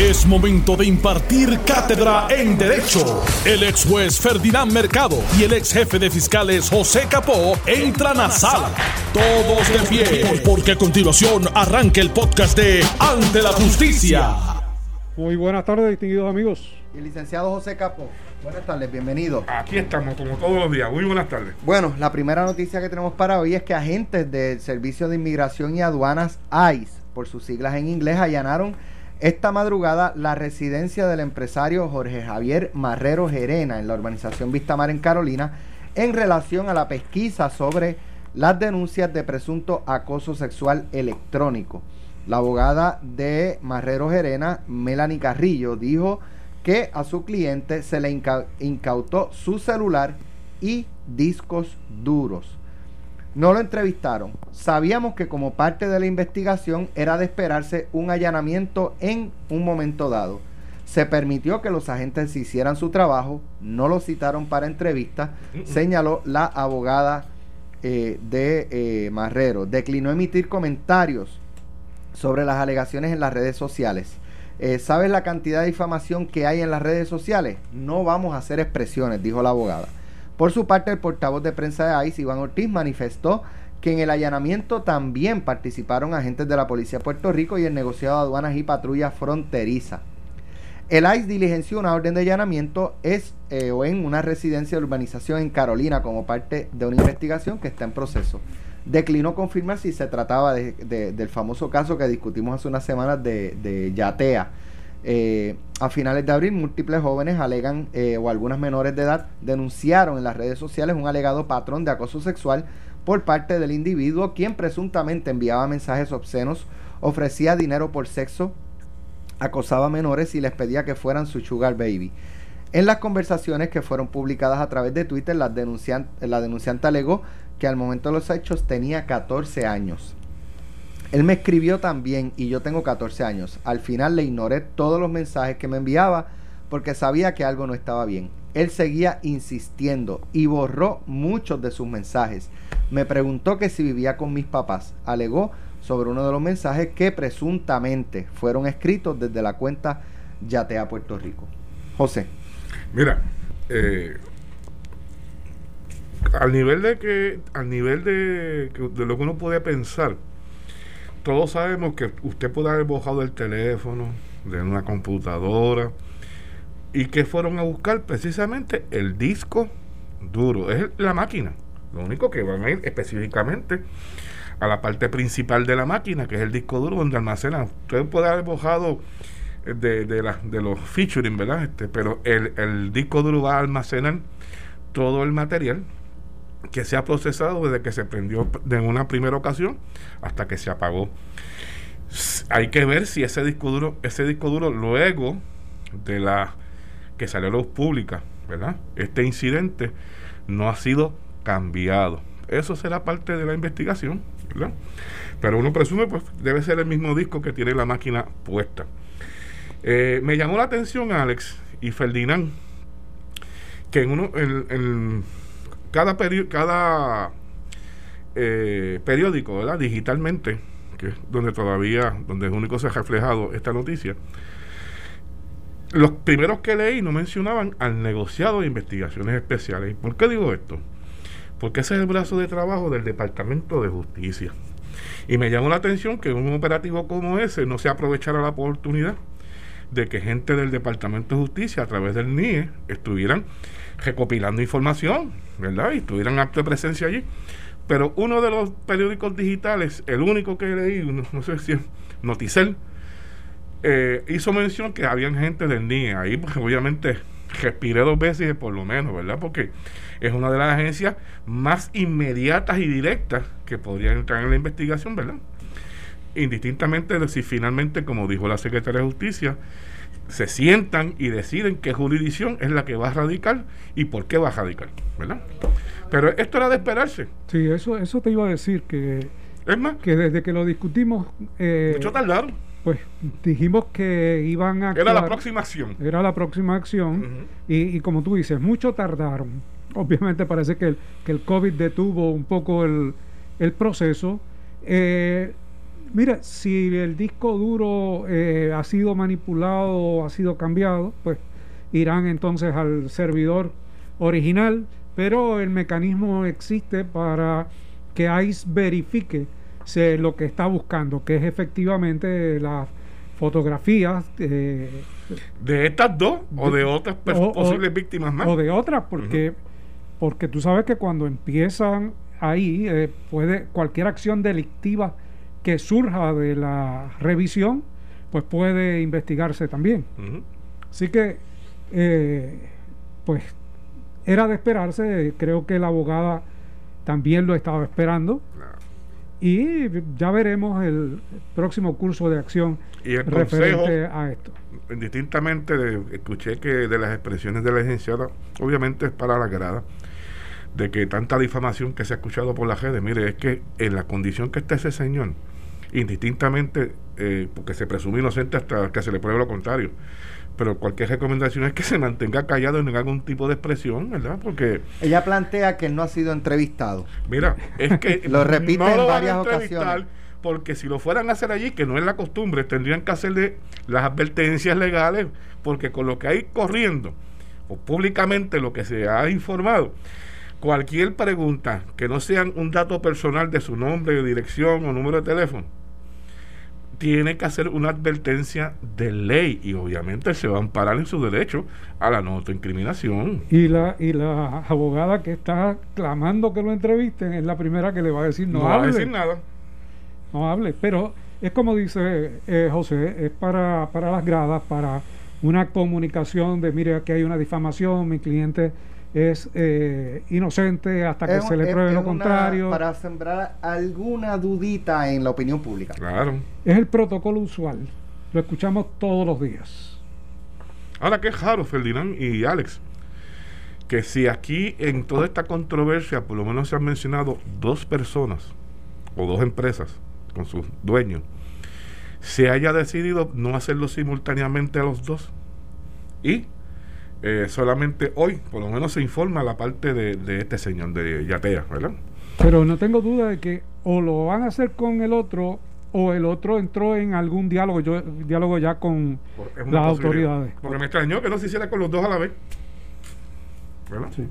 Es momento de impartir cátedra en Derecho. El ex juez Ferdinand Mercado y el ex jefe de fiscales José Capó entran a sala. Todos de pie, porque a continuación arranca el podcast de Ante la Justicia. Muy buenas tardes, distinguidos amigos. Y el licenciado José Capó. Buenas tardes, bienvenido. Aquí estamos, como todos los días. Muy buenas tardes. Bueno, la primera noticia que tenemos para hoy es que agentes del Servicio de Inmigración y Aduanas ICE, por sus siglas en inglés, allanaron esta madrugada la residencia del empresario Jorge Javier Marrero Gerena en la urbanización Vistamar en Carolina en relación a la pesquisa sobre las denuncias de presunto acoso sexual electrónico. La abogada de Marrero Gerena, Melanie Carrillo, dijo que a su cliente se le incautó su celular y discos duros. No lo entrevistaron. Sabíamos que como parte de la investigación era de esperarse un allanamiento en un momento dado. Se permitió que los agentes hicieran su trabajo, no lo citaron para entrevista, señaló la abogada eh, de eh, Marrero. Declinó emitir comentarios sobre las alegaciones en las redes sociales. Eh, ¿Sabes la cantidad de difamación que hay en las redes sociales? No vamos a hacer expresiones, dijo la abogada. Por su parte, el portavoz de prensa de ICE, Iván Ortiz, manifestó que en el allanamiento también participaron agentes de la Policía de Puerto Rico y el negociado de aduanas y patrulla fronteriza. El ICE diligenció una orden de allanamiento es, eh, en una residencia de urbanización en Carolina como parte de una investigación que está en proceso declinó confirmar si se trataba de, del famoso caso que discutimos hace unas semanas de, Yatea. Eh, a finales de abril, múltiples jóvenes alegan, eh, o algunas menores de edad, denunciaron en las redes sociales un alegado patrón de acoso sexual por parte del individuo, quien presuntamente enviaba mensajes obscenos, ofrecía dinero por sexo, acosaba a menores y les pedía que fueran su sugar baby. En las conversaciones que fueron publicadas a través de Twitter, la denunciante alegó que al momento de los hechos tenía 14 años. Él me escribió también y yo tengo 14 años. Al final le ignoré todos los mensajes que me enviaba porque sabía que algo no estaba bien. Él seguía insistiendo y borró muchos de sus mensajes. Me preguntó que si vivía con mis papás. Alegó sobre uno de los mensajes que presuntamente fueron escritos desde la cuenta Yatea Puerto Rico. José. Mira, eh, al nivel de que, al nivel de, de lo que uno puede pensar, todos sabemos que usted puede haber bajado el teléfono, de una computadora, y que fueron a buscar precisamente el disco duro, es la máquina. Lo único que van a ir específicamente a la parte principal de la máquina, que es el disco duro donde almacenan. Usted puede haber bajado de, de, de los featuring, ¿verdad? Este, pero el, el disco duro va a almacenar todo el material que se ha procesado desde que se prendió de una primera ocasión hasta que se apagó. Hay que ver si ese disco duro, ese disco duro luego de la que salió a luz pública, ¿verdad? Este incidente no ha sido cambiado. Eso será parte de la investigación, ¿verdad? Pero uno presume, pues debe ser el mismo disco que tiene la máquina puesta. Eh, me llamó la atención, Alex y Ferdinand, que en uno, en cada, cada eh, periódico. Digitalmente, que es donde todavía, donde es único se ha reflejado esta noticia, los primeros que leí no mencionaban al negociado de investigaciones especiales. ¿Y por qué digo esto? Porque ese es el brazo de trabajo del Departamento de Justicia. Y me llamó la atención que un operativo como ese no se aprovechara la oportunidad de que gente del Departamento de Justicia a través del NIE estuvieran recopilando información, ¿verdad? Y estuvieran acto de presencia allí. Pero uno de los periódicos digitales, el único que leí, no, sé si es Noticel, eh, hizo mención que habían gente del NIE ahí, pues obviamente respiré dos veces por lo menos, ¿verdad? Porque es una de las agencias más inmediatas y directas que podrían entrar en la investigación, ¿verdad? Indistintamente de si finalmente, como dijo la secretaria de Justicia, se sientan y deciden qué jurisdicción es la que va a radicar y por qué va a radicar, ¿verdad? Pero esto era de esperarse. Sí, eso, eso te iba a decir que, es más, que desde que lo discutimos, eh, mucho tardaron. Pues dijimos que iban a. Era la próxima acción. Era la próxima acción. y, como tú dices, mucho tardaron. Obviamente parece que el, que el COVID detuvo un poco el, el proceso. Eh, Mira, si el disco duro eh, ha sido manipulado o ha sido cambiado, pues irán entonces al servidor original, pero el mecanismo existe para que ICE verifique lo que está buscando, que es efectivamente las fotografías de estas dos o de otras posibles víctimas más. O de otras, porque, porque tú sabes que cuando empiezan ahí, eh, puede cualquier acción delictiva que surja de la revisión, pues puede investigarse también. Así que, eh, pues, era de esperarse, creo que la abogada también lo estaba esperando. Y ya veremos el próximo curso de acción y el referente a esto. Indistintamente, de, escuché que de las expresiones de la licenciada, obviamente es para la grada, de que tanta difamación que se ha escuchado por la redes, mire, es que en la condición que está ese señor, indistintamente, eh, porque se presume inocente hasta que se le pruebe lo contrario, pero cualquier recomendación es que se mantenga callado en algún tipo de expresión, ¿verdad? Porque ella plantea que no ha sido entrevistado. Mira, es que lo repite en varias ocasiones. Porque si lo fueran a hacer allí, que no es la costumbre, tendrían que hacerle las advertencias legales, porque con lo que hay corriendo, o públicamente lo que se ha informado, cualquier pregunta que no sean un dato personal de su nombre, dirección o número de teléfono, tiene que hacer una advertencia de ley y obviamente se va a amparar en su derecho a la no autoincriminación. Y la, y la abogada que está clamando que lo entrevisten es la primera que le va a decir no, no va a decir nada. No hable, pero es como dice eh, José, es para, para las gradas, para una comunicación de mire aquí hay una difamación, mi cliente es eh, inocente hasta que se le pruebe lo contrario. Para sembrar alguna dudita en la opinión pública. Claro. Es el protocolo usual. Lo escuchamos todos los días. Ahora, qué raro, Ferdinand y Alex, que si aquí en toda esta controversia por lo menos se han mencionado dos personas o dos empresas con sus dueños, se haya decidido no hacerlo simultáneamente a los dos. Y eh, solamente hoy, por lo menos, se informa la parte de, este señor, de Yatea, ¿verdad? Pero no tengo duda de que o lo van a hacer con el otro o el otro entró en algún diálogo, yo diálogo ya con las autoridades. Porque me extrañó que no se hiciera con los dos a la vez. ¿Verdad? Sí.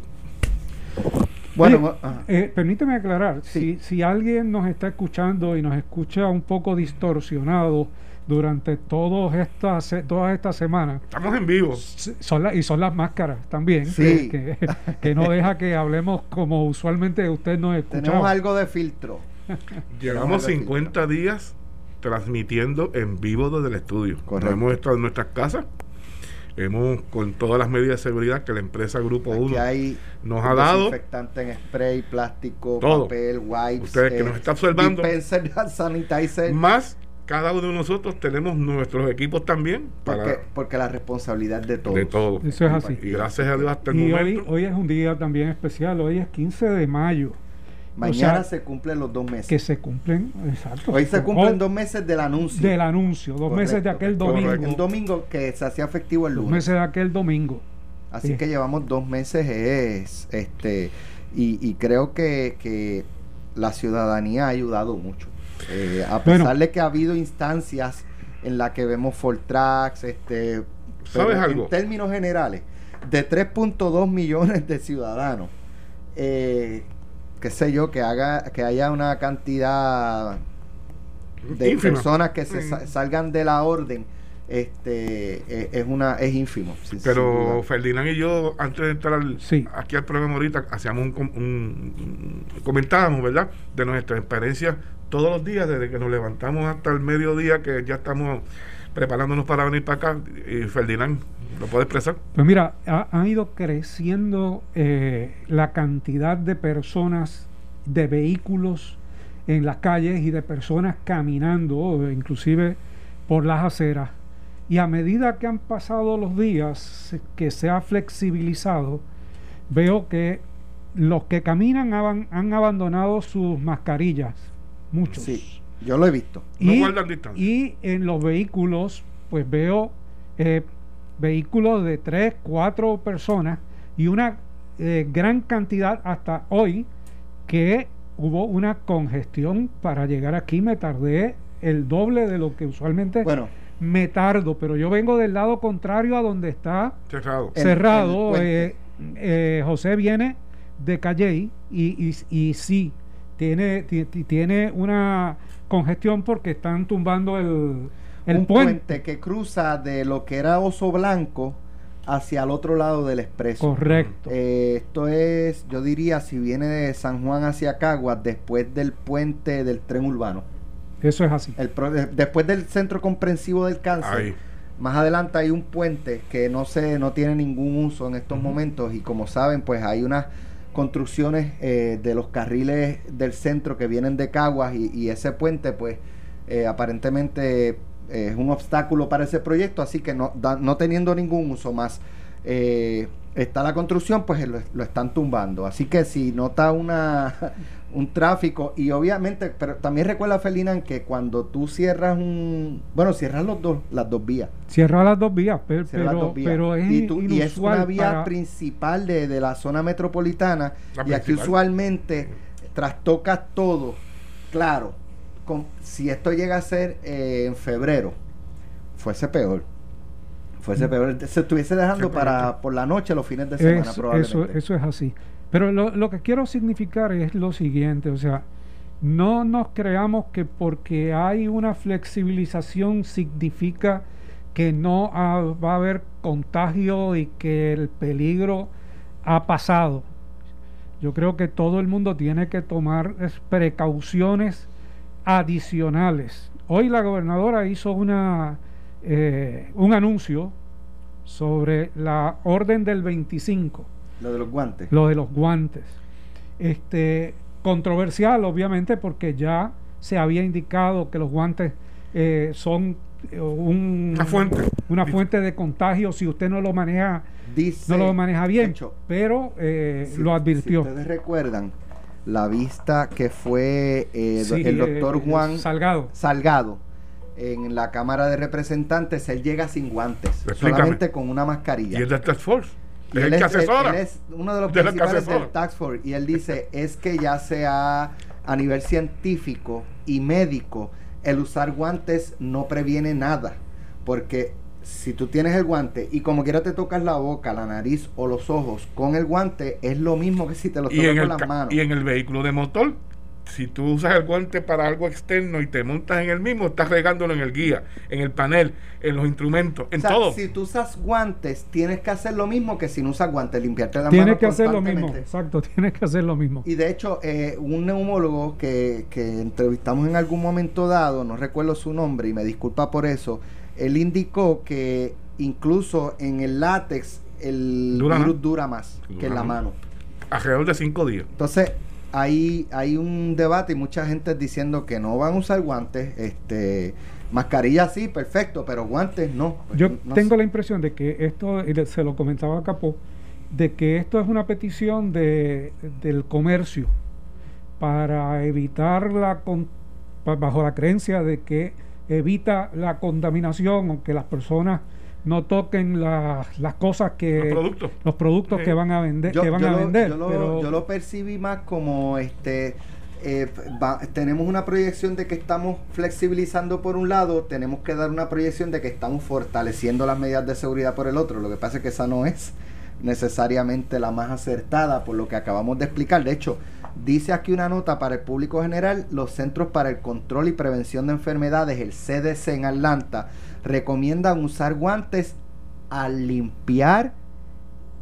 Bueno, eh, permíteme aclarar, si, si alguien nos está escuchando y nos escucha un poco distorsionado, durante todas estas todas estas semanas. Estamos en vivo. Son y son las máscaras también, que, que, no deja que hablemos como usualmente usted nos escucha. Tenemos algo de filtro. Llevamos 50 días transmitiendo en vivo desde el estudio. Correcto. hemos estado en nuestras casas. Hemos, con todas las medidas de seguridad que la empresa Grupo 1 nos ha dado. Desinfectante en spray, plástico, papel, wipes. Ustedes que nos están observando. sanitizer. Más cada uno de nosotros tenemos nuestros equipos también. Para porque, la responsabilidad de todos. De todos. Eso es así. Y gracias a Dios hasta el y momento. Hoy, hoy es un día también especial. Hoy es 15 de mayo. Mañana se cumplen los dos meses. Que se cumplen, exacto. Hoy se cumplen dos meses del anuncio. Del anuncio, dos meses de aquel domingo. El domingo que se hacía efectivo el lunes. Dos meses de aquel domingo. Así que llevamos dos meses es, este, y, y creo que, que la ciudadanía ha ayudado mucho. Eh, a pesar de que ha habido instancias en las que vemos Fortrax, este, ¿sabes algo? En términos generales, de 3.2 millones de ciudadanos, eh, qué sé yo, que haga, que haya una cantidad de personas que se mm. salgan de la orden este e, es una es ínfimo pero Ferdinand y yo antes de entrar aquí al programa ahorita hacíamos un, comentábamos verdad de nuestra experiencia todos los días desde que nos levantamos hasta el mediodía que ya estamos preparándonos para venir para acá y Ferdinand lo puede expresar pues mira ha, han ido creciendo eh, la cantidad de personas de vehículos en las calles y de personas caminando inclusive por las aceras. Y a medida que han pasado los días, que se ha flexibilizado, veo que los que caminan han, abandonado sus mascarillas, muchos. Sí, yo lo he visto. Y, y en los vehículos, pues veo eh, vehículos de tres, cuatro personas y una eh, gran cantidad hasta hoy que hubo una congestión para llegar aquí. Me tardé el doble de lo que usualmente Bueno, me tardo, pero yo vengo del lado contrario a donde está Cerrado. Cerrado. el eh, eh, José viene de Calley y, y, y sí, tiene, ti- ti- tiene una congestión porque están tumbando el, el un puente. puente que cruza de lo que era Oso Blanco hacia el otro lado del expreso. Correcto. Eh, esto es, yo diría, si viene de San Juan hacia Caguas, después del puente del tren urbano. Eso es así. El después del centro comprensivo del cáncer. Ahí. Más adelante hay un puente que no se, no tiene ningún uso en estos momentos y como saben, pues hay unas construcciones eh, de los carriles del centro que vienen de Caguas y, ese puente, pues eh, aparentemente eh, es un obstáculo para ese proyecto, así que no, da- no teniendo ningún uso más eh, está la construcción, pues lo, lo están tumbando. Así que si nota una un tráfico y obviamente, pero también recuerda Felinan que cuando tú cierras un, bueno, cierras los dos, las dos vías. Cierra las dos vías, pe- Cierras las pero, dos vías. pero es, y, tú- y es una vía para- principal de, de la zona metropolitana La y aquí usualmente trastoca todo. Claro, con, si esto llega a ser eh, en febrero, fuese peor. Fuese Mm. peor. Se estuviese dejando para por la noche, los fines de semana, Eso, probablemente. eso, eso es así. Pero lo, que quiero significar es lo siguiente, o sea, no nos creamos que porque hay una flexibilización significa que no va a haber contagio y que el peligro ha pasado. Yo creo que todo el mundo tiene que tomar es, precauciones adicionales. Hoy la gobernadora hizo una, eh, un anuncio sobre la orden del 25, Lo de los guantes. lo de los guantes. Este, controversial, obviamente, porque ya se había indicado que los guantes eh, son eh, un- Una fuente. una fuente de contagio si usted no lo maneja, Dice, no lo maneja bien, hecho, pero eh, si- lo advirtió. Si ustedes recuerdan la vista que fue eh, Sí, el doctor eh, Juan Salgado. Salgado en la Cámara de Representantes, él llega sin guantes, Explícame. solamente con una Y mascarilla. es del Task Force. Es el que él- asesora. él es uno de los De principales del Tax Force y él dice es que ya sea a nivel científico y médico el usar guantes no previene nada porque si tú tienes el guante y como quiera te tocas la boca, la nariz o los ojos con el guante es lo mismo que si te lo tocas en con las manos. y en el vehículo de motor, si tú usas el guante para algo externo y te montas en el mismo, estás regándolo en el guía, en el panel, en los instrumentos, en O sea, todo. si tú usas guantes, tienes que hacer lo mismo que si no usas guantes, limpiarte las Tiene manos que hacer lo mismo, constantemente. exacto, tiene que hacer lo mismo. Y de hecho, eh, un neumólogo que, que entrevistamos en algún momento dado, no recuerdo su nombre y me disculpa por eso, él indicó que incluso en el látex el Dura virus más. dura más que en la mano. Alrededor de cinco días. Entonces, hay, hay un debate y mucha gente diciendo que no van a usar guantes. este Mascarilla sí, perfecto, pero guantes no. Pues, Yo no tengo sé. la impresión de que esto, y se lo comentaba a Capó, de que esto es una petición de, del comercio para evitar la, con- bajo la creencia de que evita la contaminación o que las personas no toquen las, las cosas que Los productos. los productos Sí. que van a vender yo, que van yo a lo, vender yo lo- yo lo percibí más como este eh, va- tenemos una proyección de que estamos flexibilizando por un lado, tenemos que dar una proyección de que estamos fortaleciendo las medidas de seguridad por el otro. Lo que pasa es que esa no es necesariamente la más acertada por lo que acabamos de explicar. De hecho, dice aquí una nota para el público general, los Centros para el Control y Prevención de Enfermedades, el CDC en Atlanta, recomiendan usar guantes al limpiar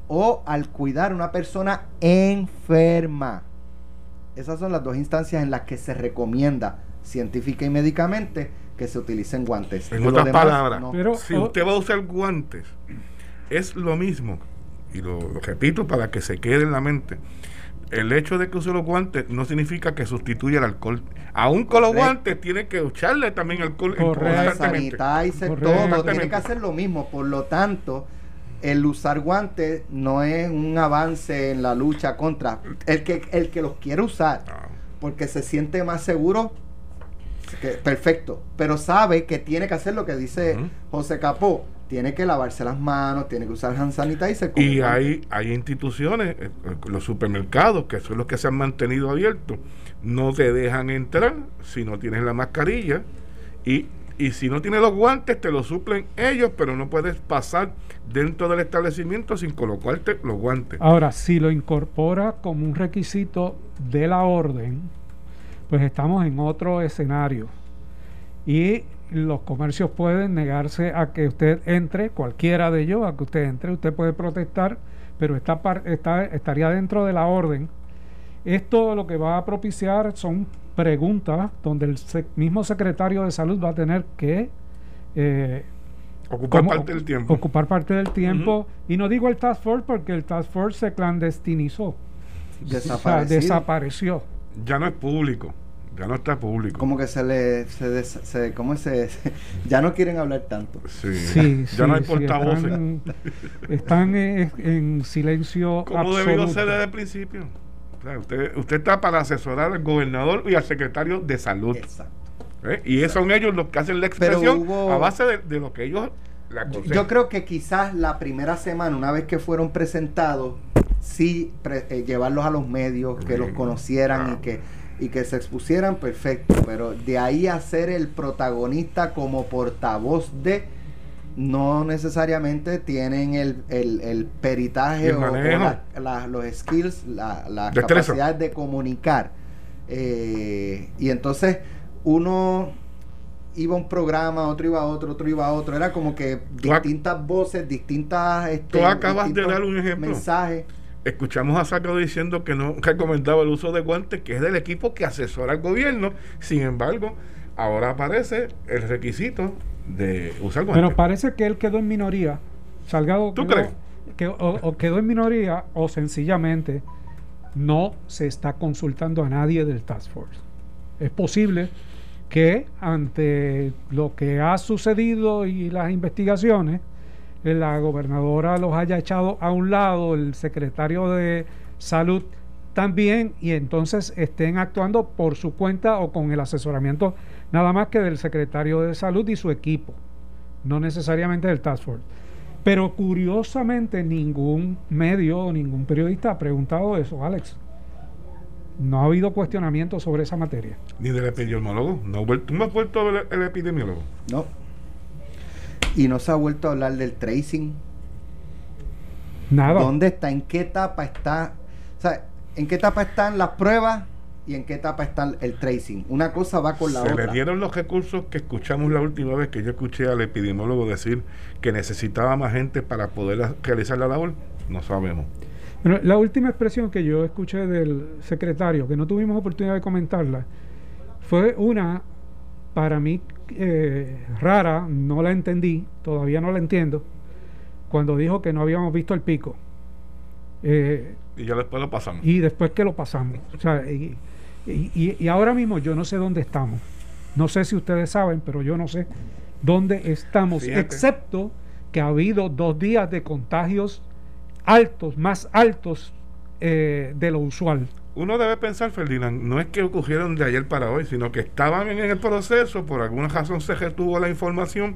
o al cuidar a una persona enferma. Esas son las dos instancias en las que se recomienda científica y médicamente que se utilicen guantes. En otras demás, palabras, no. Pero- si oh. usted va a usar guantes, es lo mismo, y lo, lo repito para que se quede en la mente. El hecho de que use los guantes no significa que sustituya el alcohol. Aún con los Correcto. guantes tiene que echarle también alcohol Correcto. Sanitizer, todo, tiene que hacer lo mismo. Por lo tanto, el usar guantes no es un avance en la lucha contra el que el que los quiere usar No. porque se siente más seguro que- perfecto pero sabe que tiene que hacer lo que dice. José Capó tiene que lavarse las manos tiene que usar hand sanitizer Y hay, hay instituciones, eh, eh, los supermercados, que son los que se han mantenido abiertos, no te dejan entrar si no tienes la mascarilla Y, y si no tiene los guantes, te los suplen ellos, pero no puedes pasar dentro del establecimiento sin colocarte los guantes. Ahora, si lo incorpora como un requisito de la orden, pues estamos en otro escenario. Y los comercios pueden negarse a que usted entre, cualquiera de ellos, a que usted entre, usted puede protestar, pero está, está, estaría dentro de la orden. Esto lo que va a propiciar son preguntas donde el mismo secretario de salud va a tener que eh, ocupar parte del tiempo. Ocupar parte del tiempo. Y no digo el Task Force porque el Task Force se clandestinizó. desapareció. Ya no es público. Ya no está público. Como que se le. Se, se, ¿Cómo se, Ya no quieren hablar tanto. Sí. ya no hay portavoces. Están, en, silencio. Como debió ser desde el principio. usted, usted está para asesorar al gobernador y al secretario de salud. Exacto. ¿Eh? Y son ellos los que hacen la expresión a base de, lo que ellos la Yo creo que quizás la primera semana, una vez que fueron presentados, sí eh, llevarlos a los medios, que los conocieran y que y que se expusieran, perfecto. Pero de ahí a ser el protagonista como portavoz de, no necesariamente tienen el, el, peritaje o, los skills, la, la capacidad de comunicar. Eh, y entonces uno iba a un programa, otro iba a otro, otro iba a otro. Era como que distintas voces, distintas... Este, tú acabas de dar un ejemplo. Mensajes escuchamos a Saco diciendo que no recomendaba el uso de guantes, que es del equipo que asesora al gobierno. Sin embargo, ahora aparece el requisito de usar guantes. Pero parece que él quedó en minoría. Salgado ¿Tú crees? Que, o, quedó en minoría o sencillamente no se está consultando a nadie del Task Force. Es posible que ante lo que ha sucedido y las investigaciones, la gobernadora los haya echado a un lado, el secretario de salud también, y entonces estén actuando por su cuenta o con el asesoramiento nada más que del secretario de salud y su equipo, no necesariamente del Task Force. Pero curiosamente ningún medio o ningún periodista ha preguntado eso, Alex. No ha habido cuestionamiento sobre esa materia. Ni del epidemiólogo. No, ¿Tú me has vuelto a ver el epidemiólogo? No. Y no se ha vuelto a hablar del tracing. Nada. ¿Dónde está? ¿En qué etapa está? O sea, ¿en qué etapa están las pruebas y en qué etapa está el tracing? Una cosa va con la otra. Se le dieron los recursos que escuchamos la última vez que yo escuché al epidemiólogo decir que necesitaba más gente para poder realizar la labor. No sabemos. Bueno, la última expresión que yo escuché del secretario, que no tuvimos oportunidad de comentarla, fue una para mí eh, rara, no la entendí, todavía no la entiendo, cuando dijo que no habíamos visto el pico. Eh, y ya después lo pasamos. Y después que lo pasamos. O sea, y, y, ahora mismo yo no sé dónde estamos. No sé si ustedes saben, pero yo no sé dónde estamos, excepto que ha habido dos días de contagios altos, más altos eh, de lo usual uno debe pensar, Ferdinand, no es que ocurrieron de ayer para hoy, sino que estaban en el proceso, por alguna razón se retuvo la información,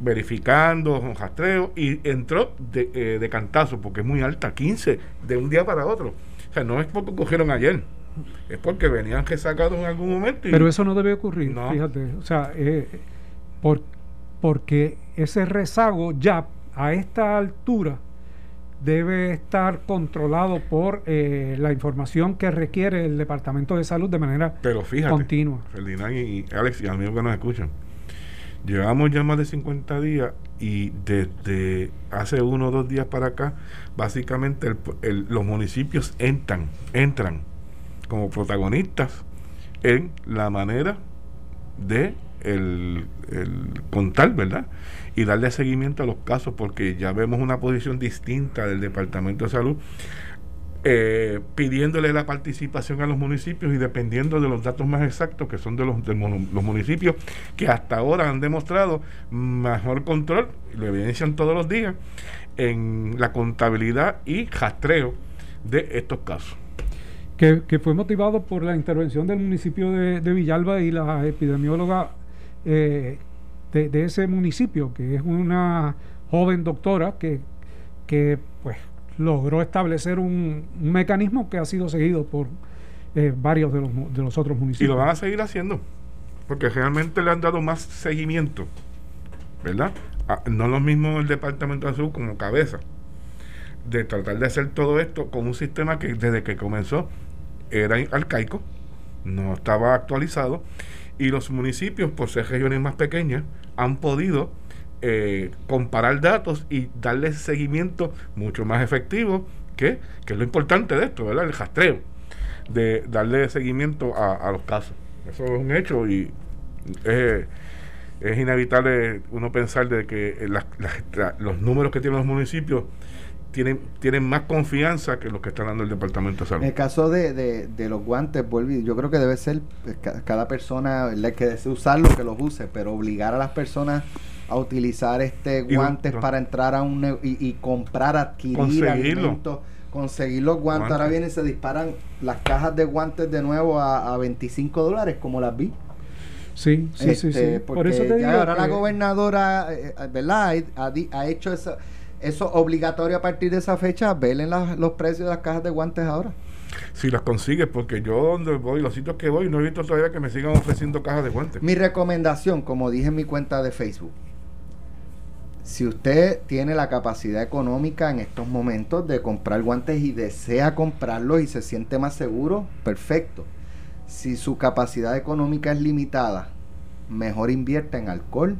verificando, un rastreo, y entró de, eh, de cantazo, porque es muy alta, 15, de un día para otro. O sea, no es porque ocurrieron ayer, es porque venían resacados en algún momento. Pero eso no debe ocurrir, fíjate. O sea, eh, por, porque ese rezago ya a esta altura debe estar controlado por eh, la información que requiere el Departamento de Salud de manera Pero fíjate, continua. Ferdinand y, Alex y amigos que nos escuchan, llevamos ya más de 50 días y desde hace uno o dos días para acá, básicamente los municipios entran, entran como protagonistas en la manera de el, el contar, ¿verdad? Y darle seguimiento a los casos porque ya vemos una posición distinta del Departamento de Salud eh, pidiéndole la participación a los municipios y dependiendo de los datos más exactos que son de los, de los municipios que hasta ahora han demostrado mejor control, lo evidencian todos los días, en la contabilidad y rastreo de estos casos. Que, fue motivado por la intervención del municipio de, Villalba y la epidemióloga eh, de, ese municipio, que es una joven doctora que, que pues logró establecer un, mecanismo que ha sido seguido por eh, varios de los, de los otros municipios. Y lo van a seguir haciendo. porque realmente le han dado más seguimiento, ¿verdad? no lo mismo el Departamento de Salud como cabeza, de tratar de hacer todo esto con un sistema que desde que comenzó era arcaico, no estaba actualizado, y los municipios, por ser regiones más pequeñas, han podido eh, comparar datos y darle seguimiento mucho más efectivo, que, que es lo importante de esto, ¿verdad? El rastreo, de darle seguimiento a, los casos. Eso es un hecho y es, es inevitable uno pensar de que los números que tienen los municipios tienen, tienen más confianza que los que está dando el Departamento de Salud. En el caso de, de, los guantes, yo creo que debe ser pues, cada persona que desee usarlo, que los use, pero obligar a las personas a utilizar este guantes para entrar a un y, comprar, adquirir alimentos, conseguir los guantes. Ahora vienen y se disparan las cajas de guantes de nuevo a, a 25 dólares, como las vi. Sí, sí, sí, este, Por eso te digo ahora la gobernadora, eh, eh, ¿verdad? Ha, ha hecho eso eso obligatorio a partir de esa fecha, velen los precios de las cajas de guantes ahora. Si las consigues, porque yo donde voy, los sitios que voy, no he visto todavía que me sigan ofreciendo cajas de guantes. Mi recomendación, como dije en mi cuenta de Facebook, si usted tiene la capacidad económica en estos momentos de comprar guantes y desea comprarlos y se siente más seguro, perfecto. Si su capacidad económica es limitada, mejor invierta en alcohol,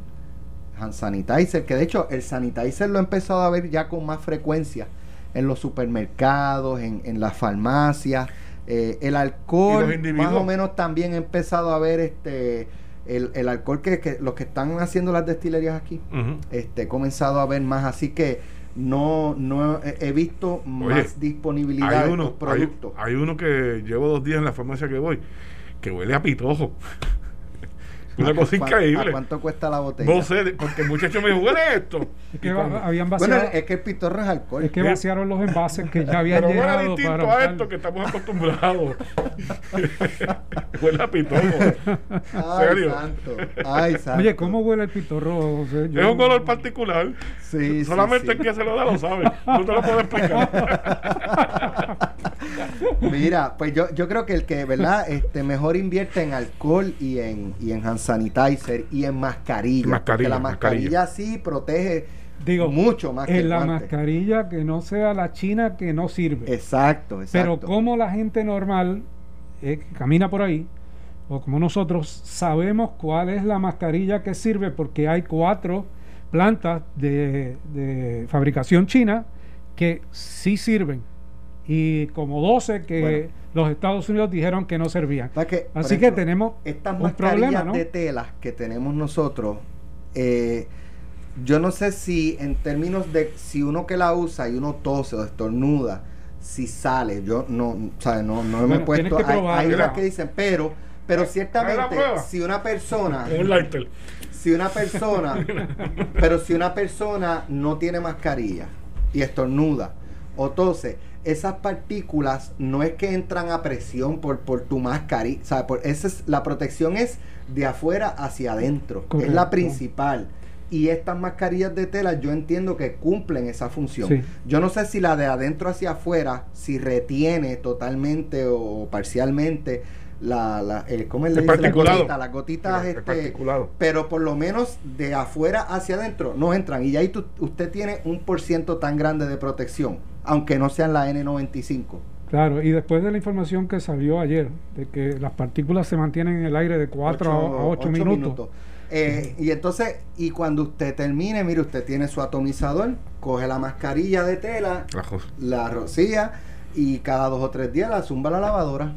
hand sanitizer, que de hecho el sanitizer lo he empezado a ver ya con más frecuencia en los supermercados, en, en las farmacias. Eh, el alcohol, más o menos también he empezado a ver este el, el alcohol que, que, los que están haciendo las destilerías aquí, este, he comenzado a ver más, así que no, no he, visto más disponibilidad de uno, productos. Hay, hay, uno que llevo dos días en la farmacia que voy, que huele a pitojo. Una cosa increíble. cuánto cuesta la botella? No sé, porque el muchacho me dijo, huele esto. Es que habían vaciado, bueno, es que el pitorro es alcohol. Es que vaciaron los envases que ya habían Pero llegado. Pero distinto a esto que estamos acostumbrados. huele a pitorro. Ay, ¿Serio? santo. Ay, santo. Oye, ¿cómo huele el pitorro? es un color particular. Sí, Solamente el que se lo da lo sabe. No te lo puedo explicar. Mira, pues yo, yo creo que el que, ¿verdad? Este, mejor invierte en alcohol y en, y en hand sanitizer y en mascarilla. porque la mascarilla, sí protege Digo, mucho más en la mascarilla que no sea la china que no sirve. Exacto, exacto. Pero como la gente normal eh, que camina por ahí, o como nosotros, sabemos cuál es la mascarilla que sirve porque hay cuatro plantas de, de fabricación china que sí sirven y como 12 que los Estados Unidos dijeron que no servían. Así que tenemos estas un problema, de telas que tenemos nosotros. Eh, yo no sé si en términos de si uno que la usa y uno tose o estornuda, si sale, yo no, ¿sabes? no, no me he puesto. Que hay, hay que dicen, pero, pero ciertamente, si una persona. si una persona, pero si una persona no tiene mascarilla y estornuda o tose, esas partículas no es que entran a presión por, por tu mascarilla, o por, esa es, la protección es de afuera hacia adentro, es la principal. Y estas mascarillas de tela yo entiendo que cumplen esa función. Yo no sé si la de adentro hacia afuera, si retiene totalmente o parcialmente la, la el, ¿cómo le dice? La gotita, las gotitas, este, pero por lo menos de afuera hacia adentro no entran. Y ahí usted tiene un por ciento tan grande de protección aunque no sean la N95. Claro, y después de la información que salió ayer, de que las partículas se mantienen en el aire de 4 a 8, minutos. Eh, y entonces, y cuando usted termine, mire, usted tiene su atomizador, coge la mascarilla de tela, la rocía y cada dos o tres días la zumba a la lavadora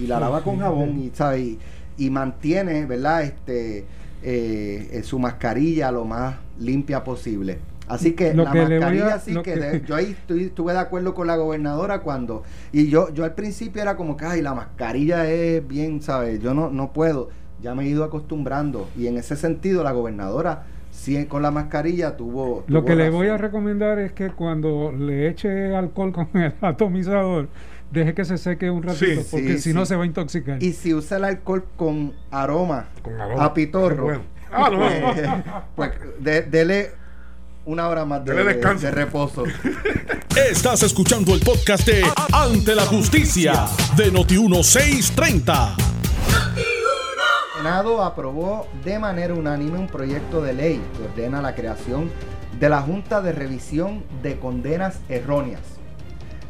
y la lava con jabón y, ¿sabe? y, mantiene, ¿verdad? Este, eh, su mascarilla lo más limpia posible. Así que la mascarilla sí que, yo ahí estuve de acuerdo con la gobernadora cuando y yo yo al principio era como que ay la mascarilla es bien, ¿sabes? Yo no no puedo, ya me he ido acostumbrando y en ese sentido la gobernadora sí con la mascarilla tuvo, Lo que le voy a recomendar es que cuando le eche alcohol con el atomizador deje que se seque un ratito porque si no se va a intoxicar. Y si usa el alcohol con aroma, a pitorro. Ah, pues, dele una hora más de, de, reposo. Estás escuchando el podcast de Ante la Justicia de Noti1630. Senado aprobó de manera unánime un proyecto de ley que ordena la creación de la Junta de Revisión de Condenas Erróneas.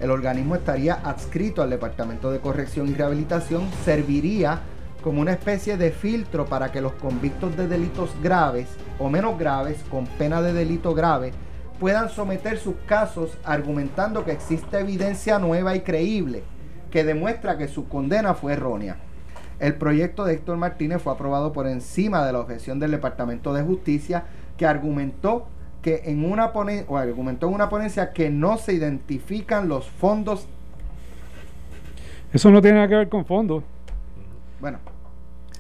El organismo estaría adscrito al Departamento de Corrección y Rehabilitación, serviría como una especie de filtro para que los convictos de delitos graves o menos graves con pena de delito grave puedan someter sus casos argumentando que existe evidencia nueva y creíble que demuestra que su condena fue errónea. El proyecto de Héctor Martínez fue aprobado por encima de la objeción del Departamento de Justicia que argumentó que en una o argumentó en una ponencia que no se identifican los fondos. Eso no tiene nada que ver con fondos. Bueno,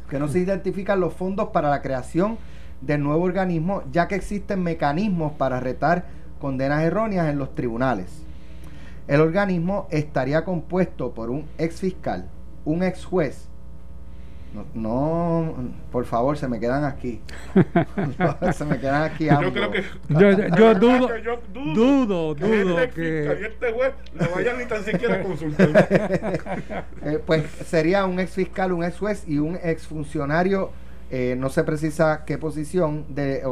que no se identifican los fondos para la creación del nuevo organismo, ya que existen mecanismos para retar condenas erróneas en los tribunales. El organismo estaría compuesto por un ex fiscal, un ex juez, no, por favor, se me quedan aquí. se me quedan aquí Yo creo que. Yo, dudo, dudo, dudo, que. Este, este juez no vayan ni tan siquiera a consultar. Eh, pues sería un ex fiscal, un ex juez y un ex funcionario. Eh, no se precisa qué posición, de,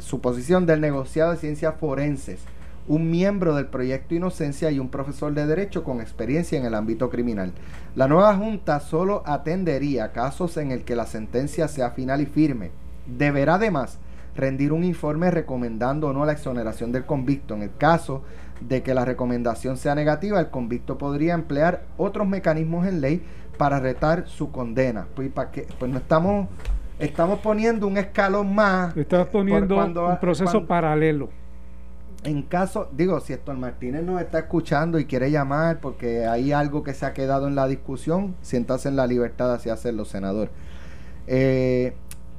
su posición del negociado de ciencias forenses un miembro del proyecto Inocencia y un profesor de Derecho con experiencia en el ámbito criminal. La nueva Junta solo atendería casos en el que la sentencia sea final y firme. Deberá además rendir un informe recomendando o no la exoneración del convicto. En el caso de que la recomendación sea negativa, el convicto podría emplear otros mecanismos en ley para retar su condena. Pues, ¿para pues no estamos, estamos poniendo un escalón más. Estás poniendo un proceso paralelo en caso, digo, si Héctor Martínez nos está escuchando y quiere llamar porque hay algo que se ha quedado en la discusión, siéntase en la libertad de hacerlo, senador. Eh,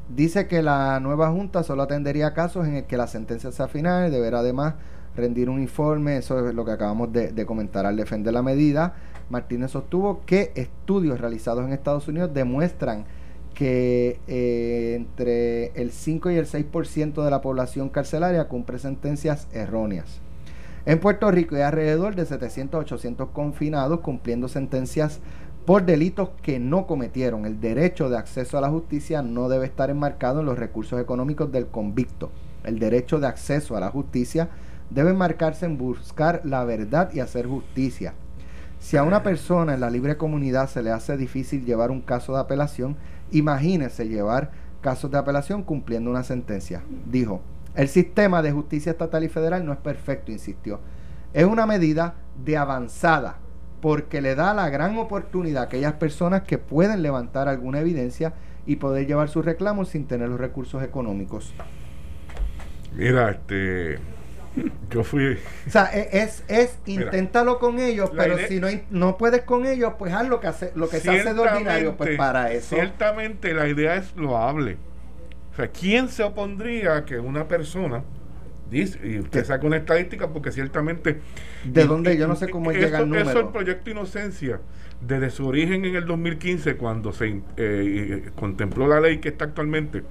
dice que la nueva Junta solo atendería casos en el que la sentencia sea final, deberá además rendir un informe, eso es lo que acabamos de comentar al defender la medida. Martínez sostuvo que estudios realizados en Estados Unidos demuestran que eh, entre el 5 y el 6% de la población carcelaria cumple sentencias erróneas. En Puerto Rico hay alrededor de 700 800 confinados cumpliendo sentencias por delitos que no cometieron. El derecho de acceso a la justicia no debe estar enmarcado en los recursos económicos del convicto. El derecho de acceso a la justicia debe enmarcarse en buscar la verdad y hacer justicia. Si a una persona en la libre comunidad se le hace difícil llevar un caso de apelación, Imagínese llevar casos de apelación cumpliendo una sentencia. Dijo, el sistema de justicia estatal y federal no es perfecto, insistió. Es una medida de avanzada porque le da la gran oportunidad a aquellas personas que pueden levantar alguna evidencia y poder llevar sus reclamos sin tener los recursos económicos. Mira, este yo fui. O sea, e, es, es inténtalo con ellos, pero si no, no puedes con ellos, pues haz lo que, hace, lo que se hace de ordinario, pues para eso. Ciertamente la idea es loable. O sea, ¿quién se opondría a que una persona dice, y usted saca una estadística porque ciertamente... ¿De dónde? Yo no sé cómo llega el número. Eso el proyecto Inocencia, desde su origen en el 2015, cuando se eh, eh, contempló la ley que está actualmente,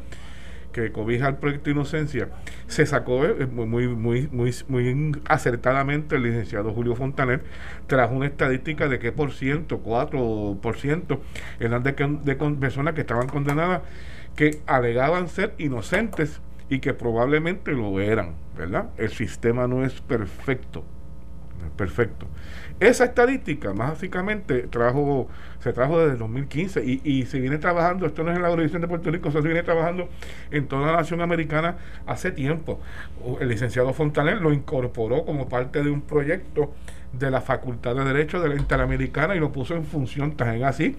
que cobija el proyecto Inocencia, se sacó eh, muy, muy, muy, muy acertadamente el licenciado Julio Fontaner, trajo una estadística de qué por ciento, 4% eran de, de personas que estaban condenadas que alegaban ser inocentes y que probablemente lo eran, ¿verdad? El sistema no es perfecto, no es perfecto. Esa estadística, básicamente, trajo, se trajo desde el 2015 y, y se viene trabajando, esto no es en la jurisdicción de Puerto Rico, se viene trabajando en toda la nación americana hace tiempo. El licenciado Fontaner lo incorporó como parte de un proyecto de la Facultad de Derecho de la Interamericana y lo puso en función tan así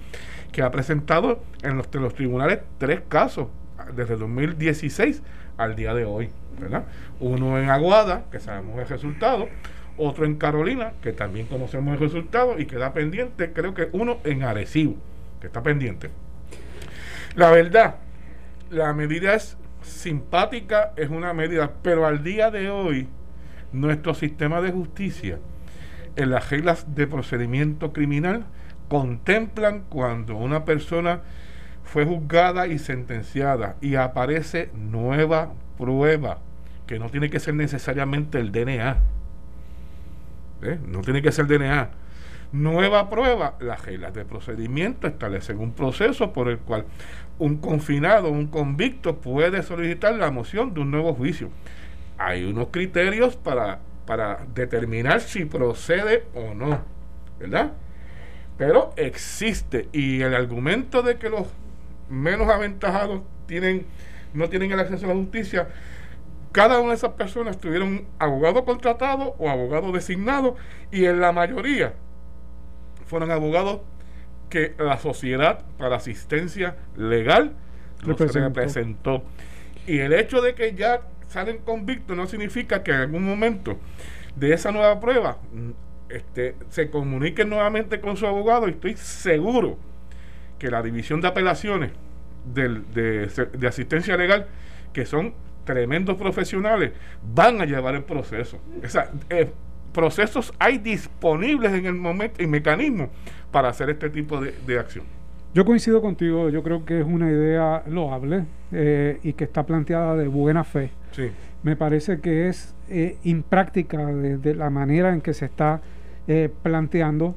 que ha presentado en los, los tribunales tres casos desde el 2016 al día de hoy, ¿verdad? Uno en Aguada, que sabemos el resultado, otro en Carolina, que también conocemos el resultado y queda pendiente, creo que uno en Arecibo, que está pendiente. La verdad, la medida es simpática, es una medida, pero al día de hoy, nuestro sistema de justicia, en las reglas de procedimiento criminal, contemplan cuando una persona fue juzgada y sentenciada y aparece nueva prueba, que no tiene que ser necesariamente el DNA ¿eh? no tiene que ser DNA, nueva prueba, las reglas de procedimiento establecen un proceso por el cual un confinado, un convicto puede solicitar la moción de un nuevo juicio. Hay unos criterios para, para determinar si procede o no, ¿verdad? Pero existe y el argumento de que los menos aventajados tienen no tienen el acceso a la justicia, cada una de esas personas tuvieron abogado contratado o abogado designado y en la mayoría fueron abogados que la Sociedad para Asistencia Legal representó. Y el hecho de que ya salen convictos no significa que en algún momento de esa nueva prueba mm, este, se comuniquen nuevamente con su abogado y estoy seguro que la división de apelaciones de, de asistencia legal, que son tremendos profesionales, van a llevar el proceso. O sea, eh, procesos hay disponibles en el momento y mecanismos para hacer este tipo de, acción. Yo coincido contigo, yo creo que es una idea loable eh, y que está planteada de buena fe. Sí. Me parece que es eh, impráctica de, la manera en que se está planteando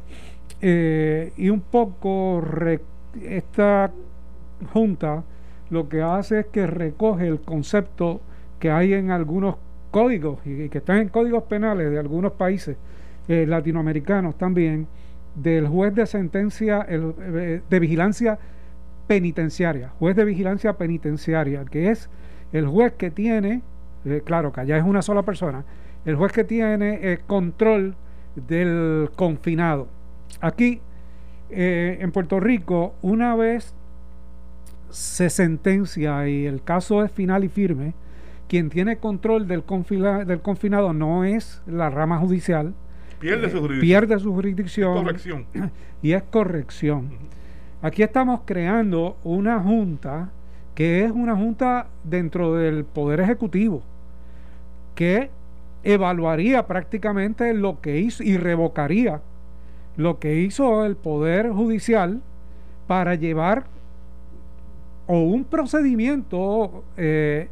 y un poco esta junta lo que hace es que recoge el concepto que hay en algunos códigos y que están en códigos penales de algunos países eh, latinoamericanos también del juez de sentencia eh, de vigilancia penitenciaria, juez de vigilancia penitenciaria, que es el juez que tiene, eh, claro que allá es una sola persona, el juez que tiene control del confinado. Aquí en Puerto Rico, una vez se sentencia y el caso es final y firme, quien tiene control del, del confinado no es la rama judicial. Pierde su jurisdicción. Pierde su jurisdicción. corrección. Y es corrección. Aquí estamos creando una junta que es una junta dentro del Poder Ejecutivo que evaluaría prácticamente lo que hizo y revocaría lo que hizo el Poder Judicial para llevar o un procedimiento, eh,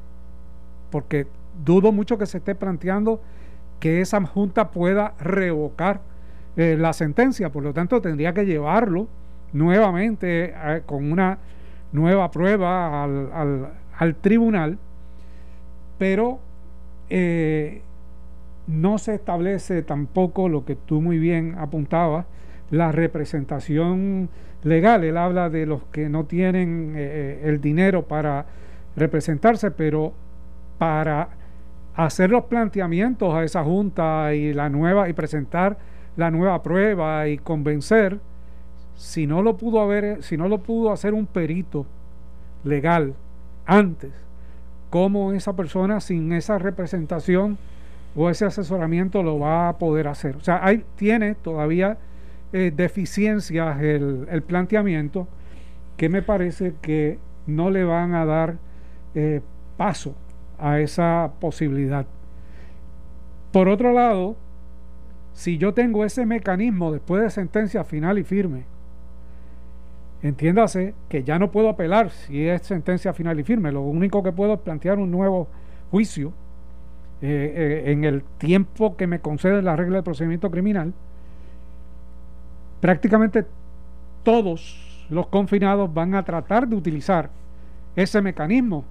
porque dudo mucho que se esté planteando que esa junta pueda revocar eh, la sentencia, por lo tanto tendría que llevarlo nuevamente eh, con una nueva prueba al, al, tribunal, pero no se establece tampoco lo que tú muy bien apuntabas, la representación legal. Él habla de los que no tienen eh, eh, el dinero para representarse, pero para hacer los planteamientos a esa junta y la nueva y presentar la nueva prueba y convencer si no lo pudo haber si no lo pudo hacer un perito legal antes cómo esa persona sin esa representación o ese asesoramiento lo va a poder hacer o sea hay tiene todavía eh, deficiencias el, el, planteamiento que me parece que no le van a dar eh, paso a esa posibilidad. Por otro lado, si yo tengo ese mecanismo después de sentencia final y firme, entiéndase que ya no puedo apelar si es sentencia final y firme, lo único que puedo es plantear un nuevo juicio eh, en el tiempo que me concede la regla de procedimiento criminal, prácticamente todos los confinados van a tratar de utilizar ese mecanismo,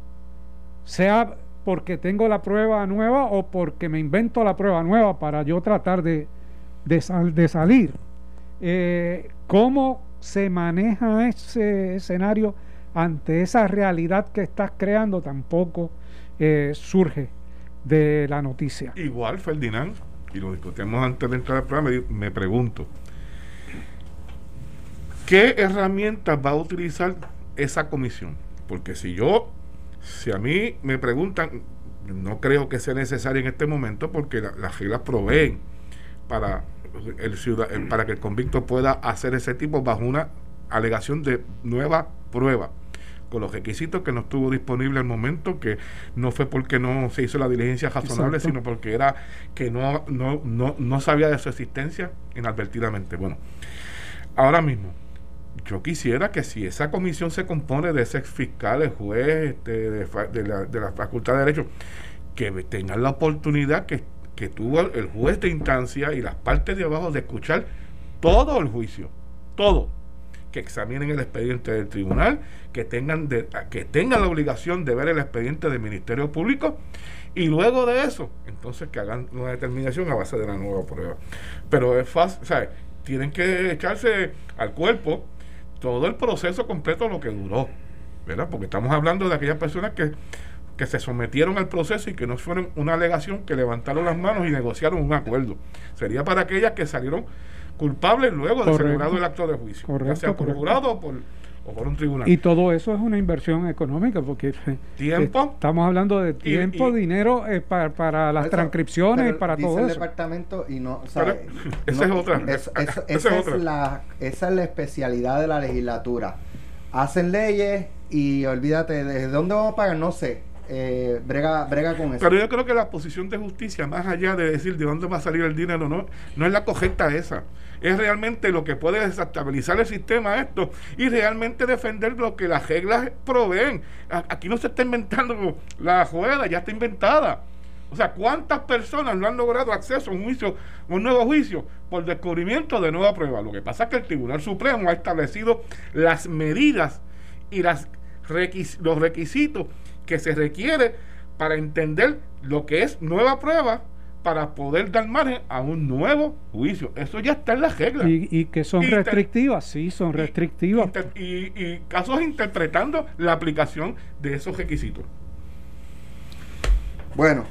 sea porque tengo la prueba nueva o porque me invento la prueba nueva para yo tratar de, de, salir. Eh, ¿Cómo se maneja ese escenario ante esa realidad que estás creando? Tampoco eh, surge de la noticia. Igual, Ferdinand, y lo discutimos antes de entrar al programa, me pregunto, ¿Qué herramientas va a utilizar esa comisión? Porque si yo, si a mí me preguntan, no creo que sea necesario en este momento porque las reglas proveen para el ciudad, para que el convicto pueda hacer ese tipo bajo una alegación de nueva prueba con los requisitos que no estuvo disponible al momento, que no fue porque no se hizo la diligencia razonable, sino porque era que no, no, no, no sabía de su existencia inadvertidamente. Bueno, ahora mismo, yo quisiera que si esa comisión se compone de ese fiscales, juez, este, de, la, de la Facultad de Derecho, que tengan la oportunidad que, tuvo el juez de instancia y las partes de abajo de escuchar todo el juicio, todo, que examinen el expediente del tribunal, que tengan, que tengan la obligación de ver el expediente del Ministerio Público y luego de eso, entonces que hagan una determinación a base de la nueva prueba. Pero es fácil, sea, tienen que echarse al cuerpo todo el proceso completo lo que duró, ¿verdad? Porque estamos hablando de aquellas personas que, que se sometieron al proceso y que no fueron una alegación, que levantaron las manos y negociaron un acuerdo. Sería para aquellas que salieron culpables luego de celebrado el acto de juicio, correcto, ya sea por jurado o por o por un tribunal. Y todo eso es una inversión económica, porque tiempo. Estamos hablando de tiempo, dinero eh, para, para, las transcripciones, para todo el departamento y no. esa es otra. esa, es la, esa es la especialidad de la legislatura. Hacen leyes y olvídate de dónde vamos a pagar, no sé. Eh, brega, brega con eso. Pero yo creo que la posición de justicia, más allá de decir de dónde va a salir el dinero, no, no es la correcta esa es realmente lo que puede desestabilizar el sistema esto y realmente defender lo que las reglas proveen. Aquí no se está inventando la juega, ya está inventada. O sea, ¿cuántas personas no han logrado acceso a un juicio, un nuevo juicio, por descubrimiento de nueva prueba? Lo que pasa es que el Tribunal Supremo ha establecido las medidas y los requisitos que se requiere para entender lo que es nueva prueba para poder dar margen a un nuevo juicio. Eso ya está en la regla. Y, que son restrictivas, sí, son restrictivas. y, casos interpretando la aplicación de esos requisitos. Bueno,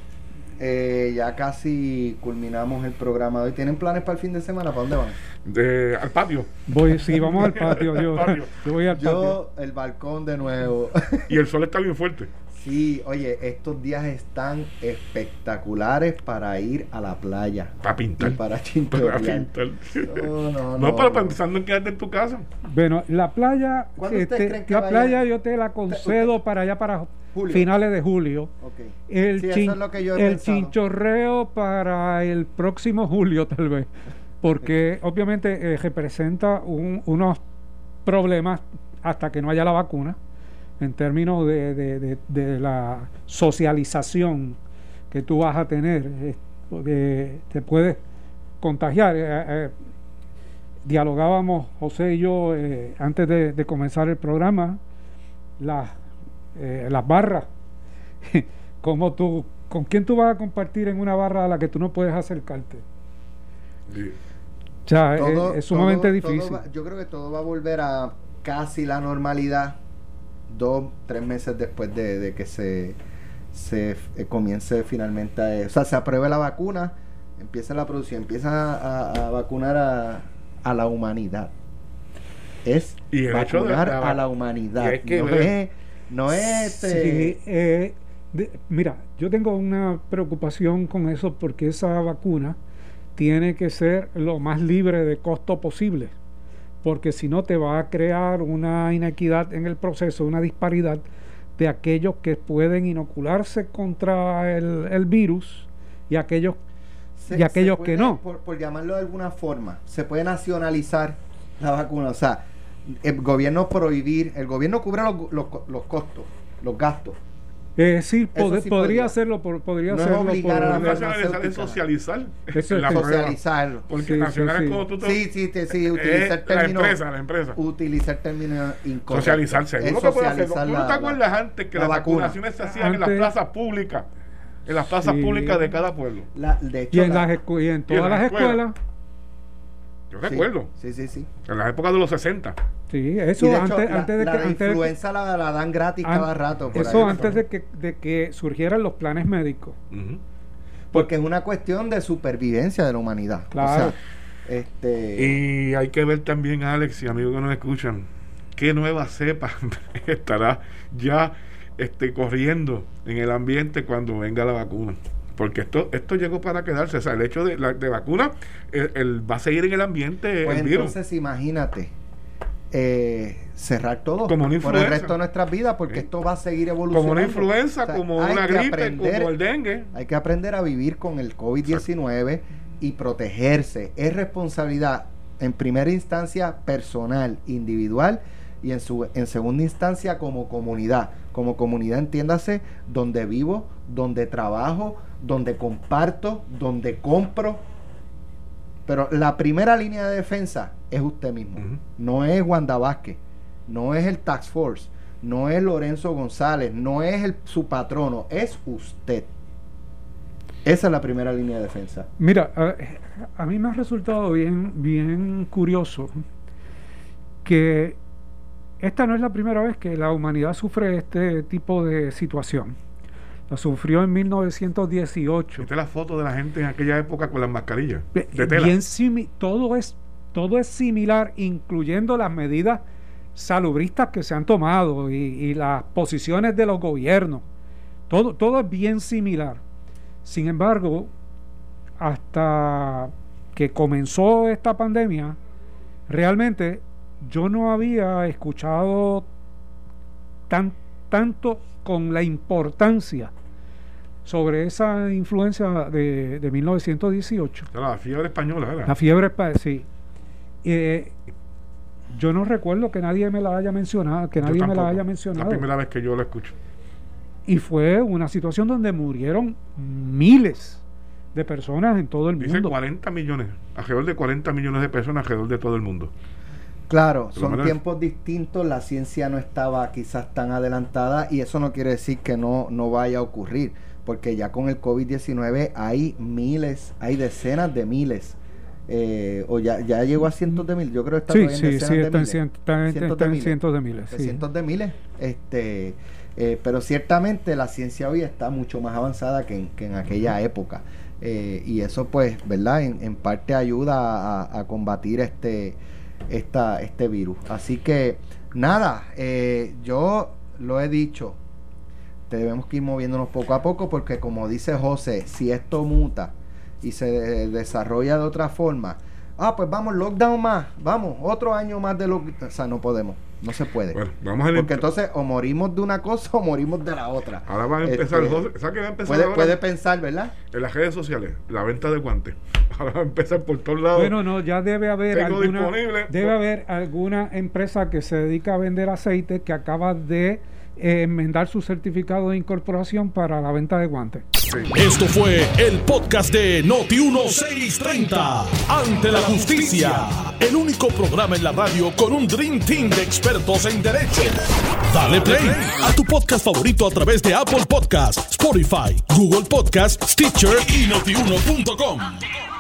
eh, ya casi culminamos el programa de hoy. ¿Tienen planes para el fin de semana? ¿Para dónde van? De, al patio. Voy, sí, vamos al patio. Yo, voy al patio. Yo, el balcón de nuevo. y el sol está bien fuerte. Sí, oye, estos días están espectaculares para ir a la playa. Para pintar. Y para chintorear. Para pintar. No, no, no. para pensando en quedarte en tu casa. Bueno, la playa, este, la playa yo te la concedo para allá para finales de julio. Okay. El, sí, es lo que yo el chinchorreo para el próximo julio tal vez, porque obviamente eh, representa un, unos problemas hasta que no haya la vacuna en términos de, la socialización que tú vas a tener, porque te puedes contagiar. Eh, eh, dialogábamos José y yo eh, antes de, comenzar el programa, las, las barras, como tú, con quién tú vas a compartir en una barra a la que tú no puedes acercarte. O sea, es, sumamente difícil. yo creo que todo va a volver a casi la normalidad dos, tres meses después de, que se, se eh, comience finalmente, a, o sea, se apruebe la vacuna, empieza la producción, empieza a, vacunar a, la humanidad. Es vacunar a la humanidad. no, es, este eh, mira, yo tengo una preocupación con eso porque esa vacuna tiene que ser lo más libre de costo posible porque si no te va a crear una inequidad en el proceso, una disparidad de aquellos que pueden inocularse contra el, virus y aquellos y aquellos que no. Por, llamarlo de alguna forma, se puede nacionalizar la vacuna, o sea, el gobierno prohibir, el gobierno cubre los, los costos, los gastos, eh, sí, podría hacerlo, podría no hacerlo. obligar a la es socializar. Eso es socializar. Porque sí, nacional sí, es como tú te, Sí, sí, sí, utilizar el término. La empresa, la empresa. Utilizar el término incorrecto. Socializar. ¿Tú no te acuerdas antes que las vacunaciones se hacían en las plazas públicas? En las plazas públicas de cada pueblo. La, de hecho, y, en las y en todas las escuelas yo recuerdo. Sí, sí, sí. En la época de los 60. Sí, eso antes, antes, de que. La influenza la, dan gratis cada rato. eso antes de que, de que surgieran los planes médicos. Porque es una cuestión de supervivencia de la humanidad. Claro. este... Y hay que ver también, Alex y amigos que nos escuchan, qué nueva cepa estará ya este, corriendo en el ambiente cuando venga la vacuna porque esto esto llegó para quedarse. O sea, el hecho de, la, de vacuna el, va a seguir en el ambiente pues el entonces, imagínate eh, cerrar todo como por el resto de nuestras vidas, porque esto va a seguir evolucionando. Como una influenza, como una gripe, como el dengue. Hay que aprender a vivir con el COVID-19 y protegerse. Es responsabilidad, en primera instancia, personal, individual y en, su, en segunda instancia como comunidad. Como comunidad, entiéndase, donde vivo, donde trabajo, donde comparto, donde compro. Pero la primera línea de defensa es usted mismo. No es Wanda Vázquez, no es el Tax Force, no es Lorenzo González, no es el, su patrono, es usted. Esa es la primera línea de defensa. Mira, a, a mí me ha resultado bien, bien curioso que esta no es la primera vez que la humanidad sufre este tipo de situación. La sufrió en 1918. Esta es la foto de la gente en aquella época con las mascarillas de tela. bien simi- todo es todo es similar, incluyendo las medidas salubristas que se han tomado y, y las posiciones de los gobiernos. Todo, todo es bien similar. Sin embargo, hasta que comenzó esta pandemia, realmente yo no había escuchado tan, tanto con la importancia sobre esa influencia de, de 1918. Era la fiebre española, era. La fiebre, pa- sí. Eh, yo no recuerdo que nadie me la haya mencionado, que nadie me la haya La mencionado. primera vez que yo lo escucho. Y fue una situación donde murieron miles de personas en todo el Dice mundo. 40 millones, alrededor de 40 millones de personas alrededor de todo el mundo. Claro, son tiempos distintos, la ciencia no estaba quizás tan adelantada y eso no quiere decir que no, no vaya a ocurrir, porque ya con el COVID-19 hay miles, hay decenas de miles, eh, o ya, ya llegó a cientos de miles, yo creo que está Sí, sí, está en, miles. cien- está en- Cientos está de en miles. cientos de miles. sí. cientos de miles. Este, eh, pero ciertamente la ciencia hoy está mucho más avanzada que en, que en aquella época. Eh, y eso pues, ¿verdad? En, en parte ayuda a, a combatir este, esta, este virus. Así que, nada, eh, yo lo he dicho, debemos que ir moviéndonos poco a poco porque como dice José, si esto muta y se desarrolla de otra forma, ah, pues vamos, lockdown más, vamos, otro año más de lockdown. O sea, no podemos, no se puede. Bueno, vamos a Porque entonces o morimos de una cosa o morimos de la otra. Ahora van a empezar, Este, José, ¿sabes qué va a empezar puede, ahora? puede pensar, ¿verdad? En las redes sociales, la venta de guantes. Ahora va a empezar por todos lados. Bueno, no, ya debe haber Tengo alguna, disponible. debe haber alguna empresa que se dedica a vender aceite que acaba de enmendar su certificado de incorporación para la venta de guantes. Esto fue el podcast de Noti1630. Ante la justicia. El único programa en la radio con un Dream Team de expertos en derecho. Dale play a tu podcast favorito a través de Apple Podcasts, Spotify, Google Podcasts, Stitcher y notiuno.com.